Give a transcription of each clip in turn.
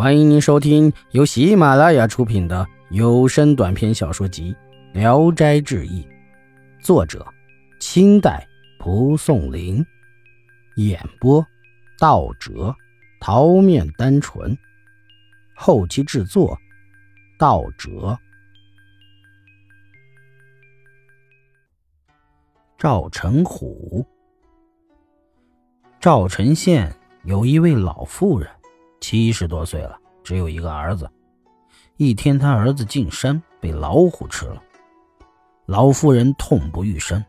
欢迎您收听由喜马拉雅出品的有声短篇小说集《聊斋志异》，作者：清代蒲松龄，演播：道哲、桃面单纯，后期制作：道哲。赵成虎，赵城县有一位老妇人。七十多岁了，只有一个儿子。一天，他儿子进山被老虎吃了，老妇人痛不欲生，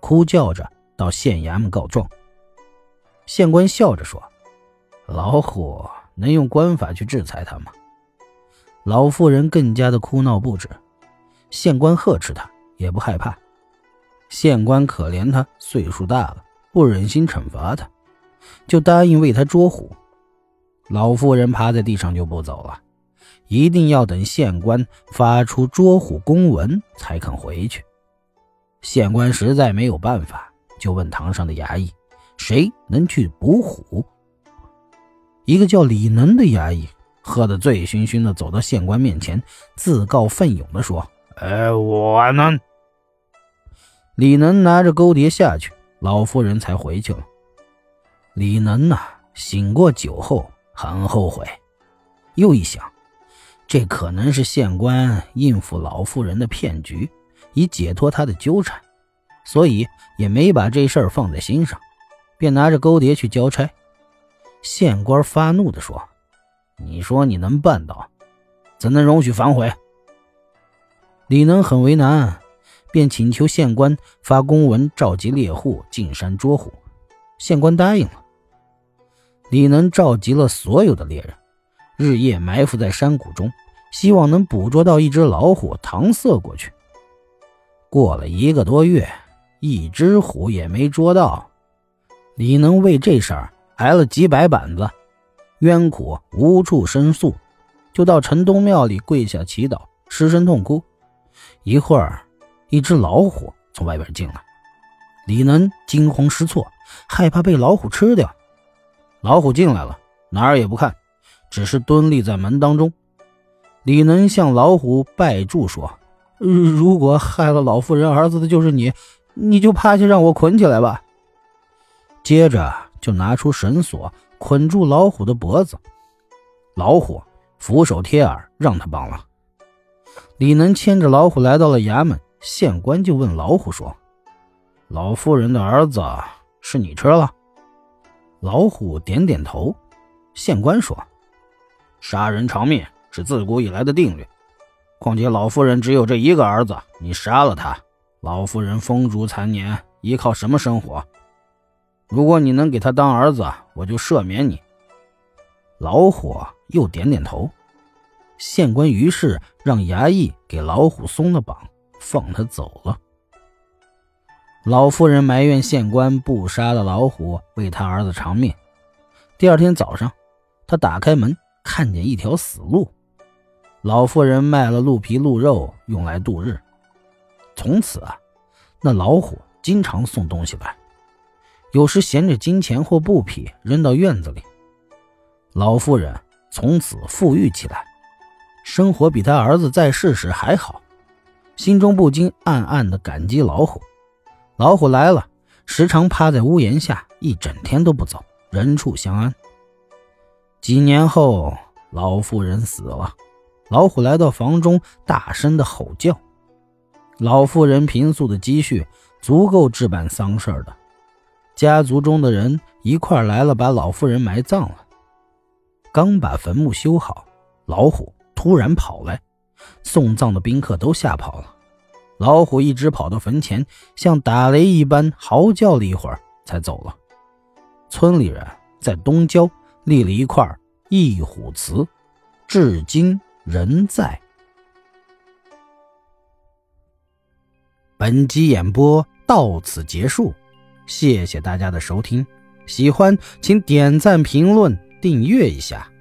哭叫着到县衙门告状。县官笑着说：“老虎能用官法去制裁他吗？”老妇人更加的哭闹不止。县官呵斥他，也不害怕。县官可怜他岁数大了，不忍心惩罚他，就答应为他捉虎。老妇人趴在地上就不走了，一定要等县官发出捉虎公文才肯回去。县官实在没有办法，就问堂上的衙役：“谁能去捕虎？”一个叫李能的衙役喝得醉醺醺的走到县官面前，自告奋勇地说：“哎，我能。”李能拿着勾碟下去，老妇人才回去了。李能呐，醒过酒后。很后悔，又一想，这可能是县官应付老妇人的骗局，以解脱他的纠缠，所以也没把这事儿放在心上，便拿着勾碟去交差。县官发怒地说：“你说你能办到，怎能容许反悔？”李能很为难，便请求县官发公文召集猎户进山捉虎。县官答应了。李能召集了所有的猎人，日夜埋伏在山谷中，希望能捕捉到一只老虎搪塞过去。过了一个多月，一只虎也没捉到。李能为这事儿挨了几百板子，冤苦无处申诉，就到城东庙里跪下祈祷，失声痛哭。一会儿，一只老虎从外边进来，李能惊慌失措，害怕被老虎吃掉。老虎进来了，哪儿也不看，只是蹲立在门当中。李能向老虎拜祝说：“如果害了老妇人儿子的就是你，你就趴下让我捆起来吧。”接着就拿出绳索捆住老虎的脖子。老虎俯首贴耳，让他绑了。李能牵着老虎来到了衙门，县官就问老虎说：“老妇人的儿子是你吃了？”老虎点点头，县官说：“杀人偿命是自古以来的定律。况且老夫人只有这一个儿子，你杀了他，老夫人风烛残年，依靠什么生活？如果你能给他当儿子，我就赦免你。”老虎又点点头，县官于是让衙役给老虎松了绑，放他走了。老妇人埋怨县官不杀了老虎，为他儿子偿命。第二天早上，他打开门，看见一条死路。老妇人卖了鹿皮鹿肉，用来度日。从此啊，那老虎经常送东西来，有时衔着金钱或布匹扔到院子里。老妇人从此富裕起来，生活比他儿子在世时还好，心中不禁暗暗的感激老虎。老虎来了，时常趴在屋檐下，一整天都不走，人畜相安。几年后，老妇人死了，老虎来到房中，大声的吼叫。老妇人平素的积蓄足够置办丧事的，家族中的人一块来了，把老妇人埋葬了。刚把坟墓修好，老虎突然跑来，送葬的宾客都吓跑了。老虎一直跑到坟前，像打雷一般嚎叫了一会儿，才走了。村里人在东郊立了一块义虎祠，至今仍在。本集演播到此结束，谢谢大家的收听。喜欢请点赞、评论、订阅一下。